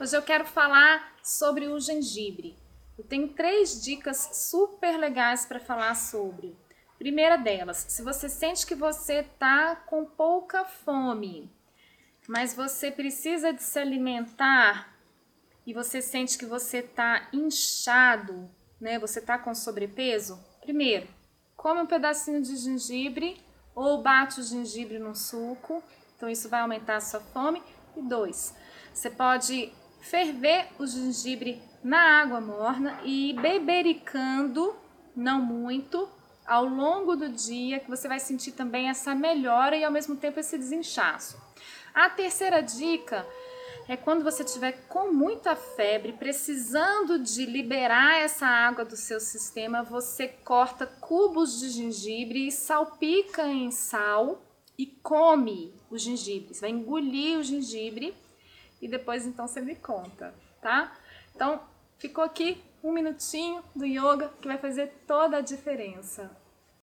Hoje eu quero falar sobre o gengibre. Eu tenho três dicas super legais para falar sobre. Primeira delas, se você sente que você está com pouca fome, mas você precisa de se alimentar e você sente que você está inchado, né? Você está com sobrepeso, primeiro, come um pedacinho de gengibre ou bate o gengibre no suco, então isso vai aumentar a sua fome. E dois, você pode ferver o gengibre na água morna e ir bebericando, não muito, ao longo do dia, que você vai sentir também essa melhora e ao mesmo tempo esse desinchaço. A terceira dica é quando você estiver com muita febre, precisando de liberar essa água do seu sistema, você corta cubos de gengibre e salpica em sal e come o gengibre. Você vai engolir o gengibre e depois então você me conta, tá? Então, ficou aqui um minutinho do yoga que vai fazer toda a diferença.